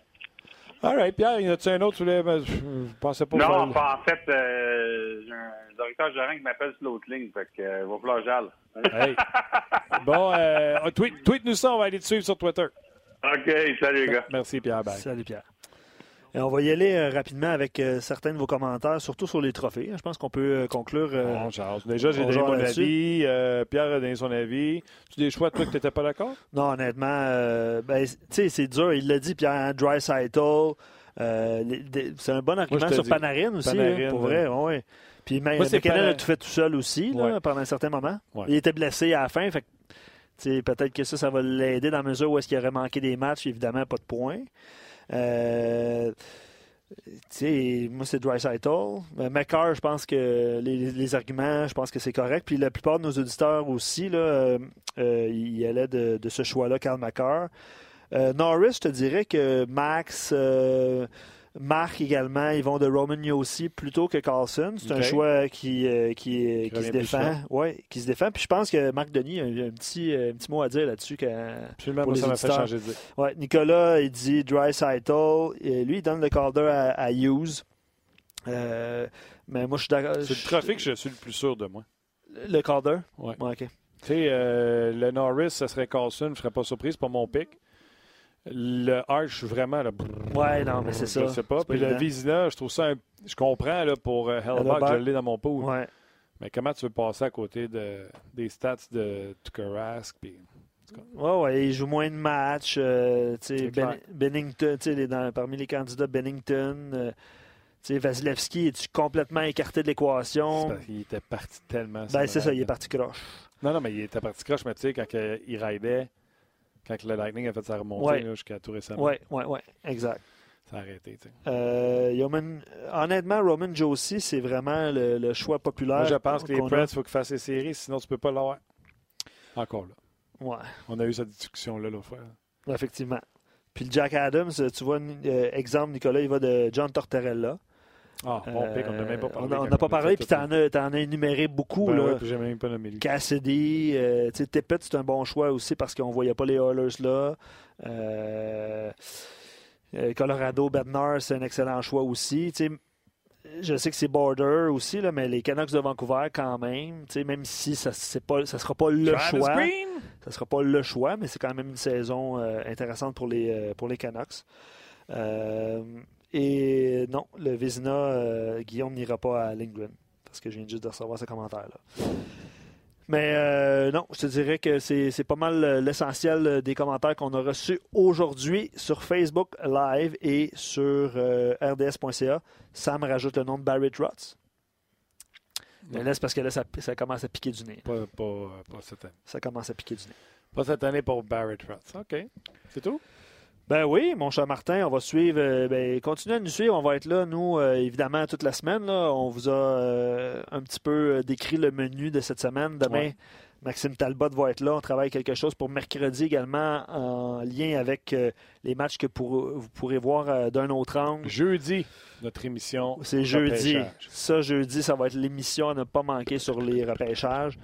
All right, Pierre, y en a-tu un autre? Tu voulais- Je pensais pas Non, en fait, euh, j'ai un directeur gérant qui m'appelle sur l'autre ligne, fait que euh, il va falloir j'aille. Hey. *laughs* Bon, euh, tweet, tweet-nous ça, on va aller te suivre sur Twitter. OK, salut les gars. Merci, Pierre. Bye. Salut Pierre. Et on va y aller euh, rapidement avec euh, certains de vos commentaires, surtout sur les trophées. Je pense qu'on peut euh, conclure. euh, On jase. Déjà, j'ai on donné mon avis. euh, Pierre a donné son avis. Tu des choix, toi, que tu n'étais pas d'accord? Non, honnêtement, euh, ben, tu sais, c'est dur. Il l'a dit, Pierre, Dry c'est un bon argument sur. Panarin aussi, Panarin, là, pour vrai. ouais, ouais. Puis Moi, McKinnon a tout fait tout seul aussi là, Ouais. pendant un certain moment. Il était blessé à la fin, fait que, peut-être que ça, ça va l'aider dans la mesure où est-ce qu'il aurait manqué des matchs, évidemment, pas de points. Euh, moi, c'est Dry Mais McCarr, je pense que les, arguments, je pense que c'est correct. Puis la plupart de nos auditeurs aussi, là, euh, euh, ils allaient de, ce choix-là, Carl McCarr. Euh, Norris, je te dirais que Max, euh, Marc également, ils vont de Roman Yossi plutôt que Carlson. C'est un choix qui, euh, qui, Qui se défend. Ouais, qui se défend. Puis je pense que Marc Denis a un, un petit, euh, un petit mot à dire là-dessus. Absolument, Pour ça m'a fait changer d'idée. Ouais, Nicolas, il dit Dry Et lui, il donne le Calder à, à Hughes. Euh, mais moi, je suis d'accord. C'est le trophée que je suis le plus sûr de moi. Le Calder? Ouais. OK. Tu sais, euh, le Norris, ça serait Carlson, je ne serais pas surpris, c'est pas mon pic. Le suis vraiment là. Ouais, non, mais c'est ça. Je sais pas. Puis le. Vizina, je trouve ça. un- Je comprends là, pour euh, je l'ai dans mon pool. Ouais. Mais comment tu veux passer à côté de, des stats de Tukarask? Puis... Ouais, ouais, il joue moins de matchs. euh, tu sais, C'est Ben-. Bennington, tu sais, les- dans- parmi les candidats, Bennington. euh, sais, Vasilevski, est-tu complètement écarté de l'équation? Il était parti tellement. Ben, c'est ça, il est parti croche. Non, non, mais il était parti croche, mais tu sais, quand il raidait, quand le Lightning a fait sa remontée Ouais. jusqu'à tout récemment, Oui, oui, oui, exact. ça a arrêté. Euh, Roman- honnêtement, Roman Josie, c'est vraiment le, le choix populaire. Moi, je pense que les. Preds, il faut qu'ils fassent les séries, sinon tu peux pas l'avoir. Encore là. Ouais, On a eu cette discussion-là l'autre fois. effectivement. Puis le Jack Adams, tu vois, euh, exemple, Nicolas, il va de John Tortorella. Ah, bon pic, on n'a même pas Euh, parlé. On n'a pas parlé, puis t'en as, t'en as énuméré beaucoup. Ben là. ouais, j'ai même pas nommé lui. Cassidy, euh, tu sais, Tippett, c'est un bon choix aussi parce qu'on ne voyait pas les Oilers là. Euh, euh, Colorado, Bednar, c'est un excellent choix aussi. Tu sais, je sais que c'est border aussi, là, mais les Canucks de Vancouver, quand même, tu sais, même si ça ne sera pas le Travis choix, Green! ça sera pas le choix, mais c'est quand même une saison euh, intéressante pour les, euh, pour les Canucks. Euh, et non, le Vézina, euh, Guillaume n'ira pas à Lindgren parce que je viens juste de recevoir ce commentaire-là. Mais euh, non, je te dirais que c'est pas mal euh, l'essentiel des commentaires qu'on a reçus aujourd'hui sur Facebook Live et sur euh, rds.ca. Sam rajoute le nom de Barry Trotz. Mais là, c'est parce que là, ça, ça commence à piquer du nez. Pas, pas, pas cette année. Ça commence à piquer du nez. Pas cette année pour Barrett Trotz. OK. C'est tout? Ben oui, mon cher Martin, on va suivre. euh, ben, continuez à nous suivre. On va être là, nous, euh, évidemment, toute la semaine. Là. On vous a euh, un petit peu euh, décrit le menu de cette semaine. Demain, Ouais. Maxime Talbot va être là. On travaille quelque chose pour mercredi également en lien avec les matchs que pour- vous pourrez voir d'un autre angle. Jeudi, notre émission. C'est jeudi. Ça, jeudi, ça va être l'émission à ne pas manquer sur les repêchages.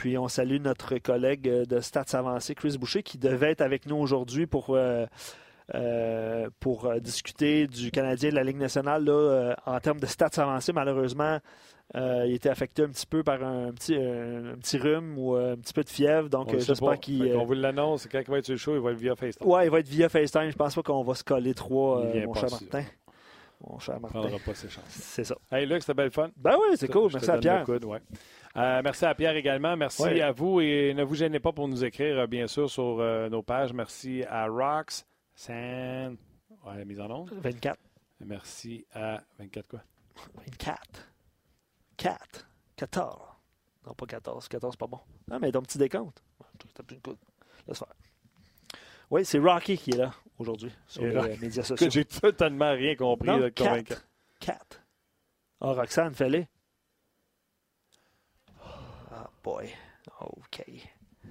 Puis on salue notre collègue euh, de Stats Avancés, Chris Boucher, qui devait être avec nous aujourd'hui pour, euh, euh, pour discuter du Canadien de la Ligue nationale. Là, euh, en termes de stats avancés, malheureusement, il était affecté un petit peu par un petit, un, un petit rhume ou un petit peu de fièvre. Donc j'espère qu'il. On vous l'annonce, quand il va être sur le show, il va être via FaceTime. Ouais, il va être via FaceTime. Je pense pas qu'on va se coller trois, mon cher sûr. Mon cher Martin. prendra pas ses chances. C'est ça. Hey, Luc, c'était belle fun. Ben oui, c'est cool. Merci à Pierre. le coude, ouais. Euh, merci à Pierre également. Merci Ouais. à vous et ne vous gênez pas pour nous écrire, euh, bien sûr, sur euh, nos pages. Merci à Rox, San, ouais, la mise en onde. 24. Merci à 24 quoi? 24. 4. 14. Non, pas 14. 14, c'est pas bon. Non, mais ton petit décompte. Une coude. Laisse faire. Oui, c'est Rocky qui est là aujourd'hui sur les là, euh, médias Que sociaux. j'ai totalement rien compris. Non, convaincre. 4. 4. Ah, Roxane, fais-les. Ah, boy. OK.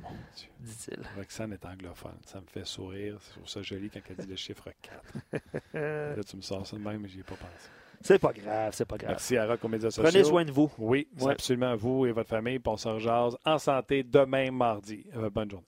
Mon Dieu. Dit-il. Roxane est anglophone. Ça me fait sourire. Je trouve ça joli quand elle dit le chiffre 4. Euh, *laughs* Là, tu me sors ça de même, mais j'y ai pas pensé. c'est pas grave, c'est pas grave. Merci à Rock aux médias sociaux. Prenez soin de vous. Oui, Ouais. absolument vous et votre famille. On se en santé demain, mardi. Euh, bonne journée.